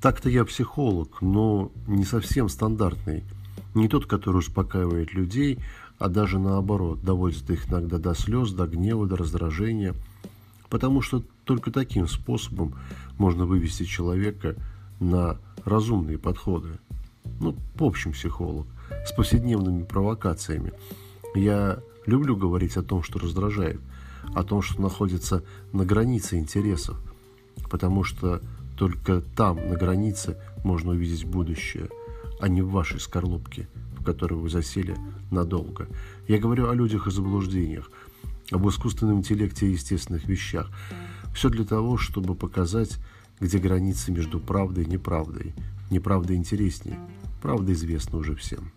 Так-то я психолог, но не совсем стандартный. Не тот, который успокаивает людей, а даже наоборот, доводит их иногда до слез, до гнева, до раздражения. Потому что только таким способом можно вывести человека на разумные подходы. Ну, в общем, психолог, с повседневными провокациями. Я люблю говорить о том, что раздражает, о том, что находится на границе интересов, потому что только там, на границе, можно увидеть будущее, а не в вашей скорлупке, в которой вы засели надолго. Я говорю о людях и заблуждениях, об искусственном интеллекте и естественных вещах. Все для того, чтобы показать, где границы между правдой и неправдой. Неправда интереснее, правда известна уже всем.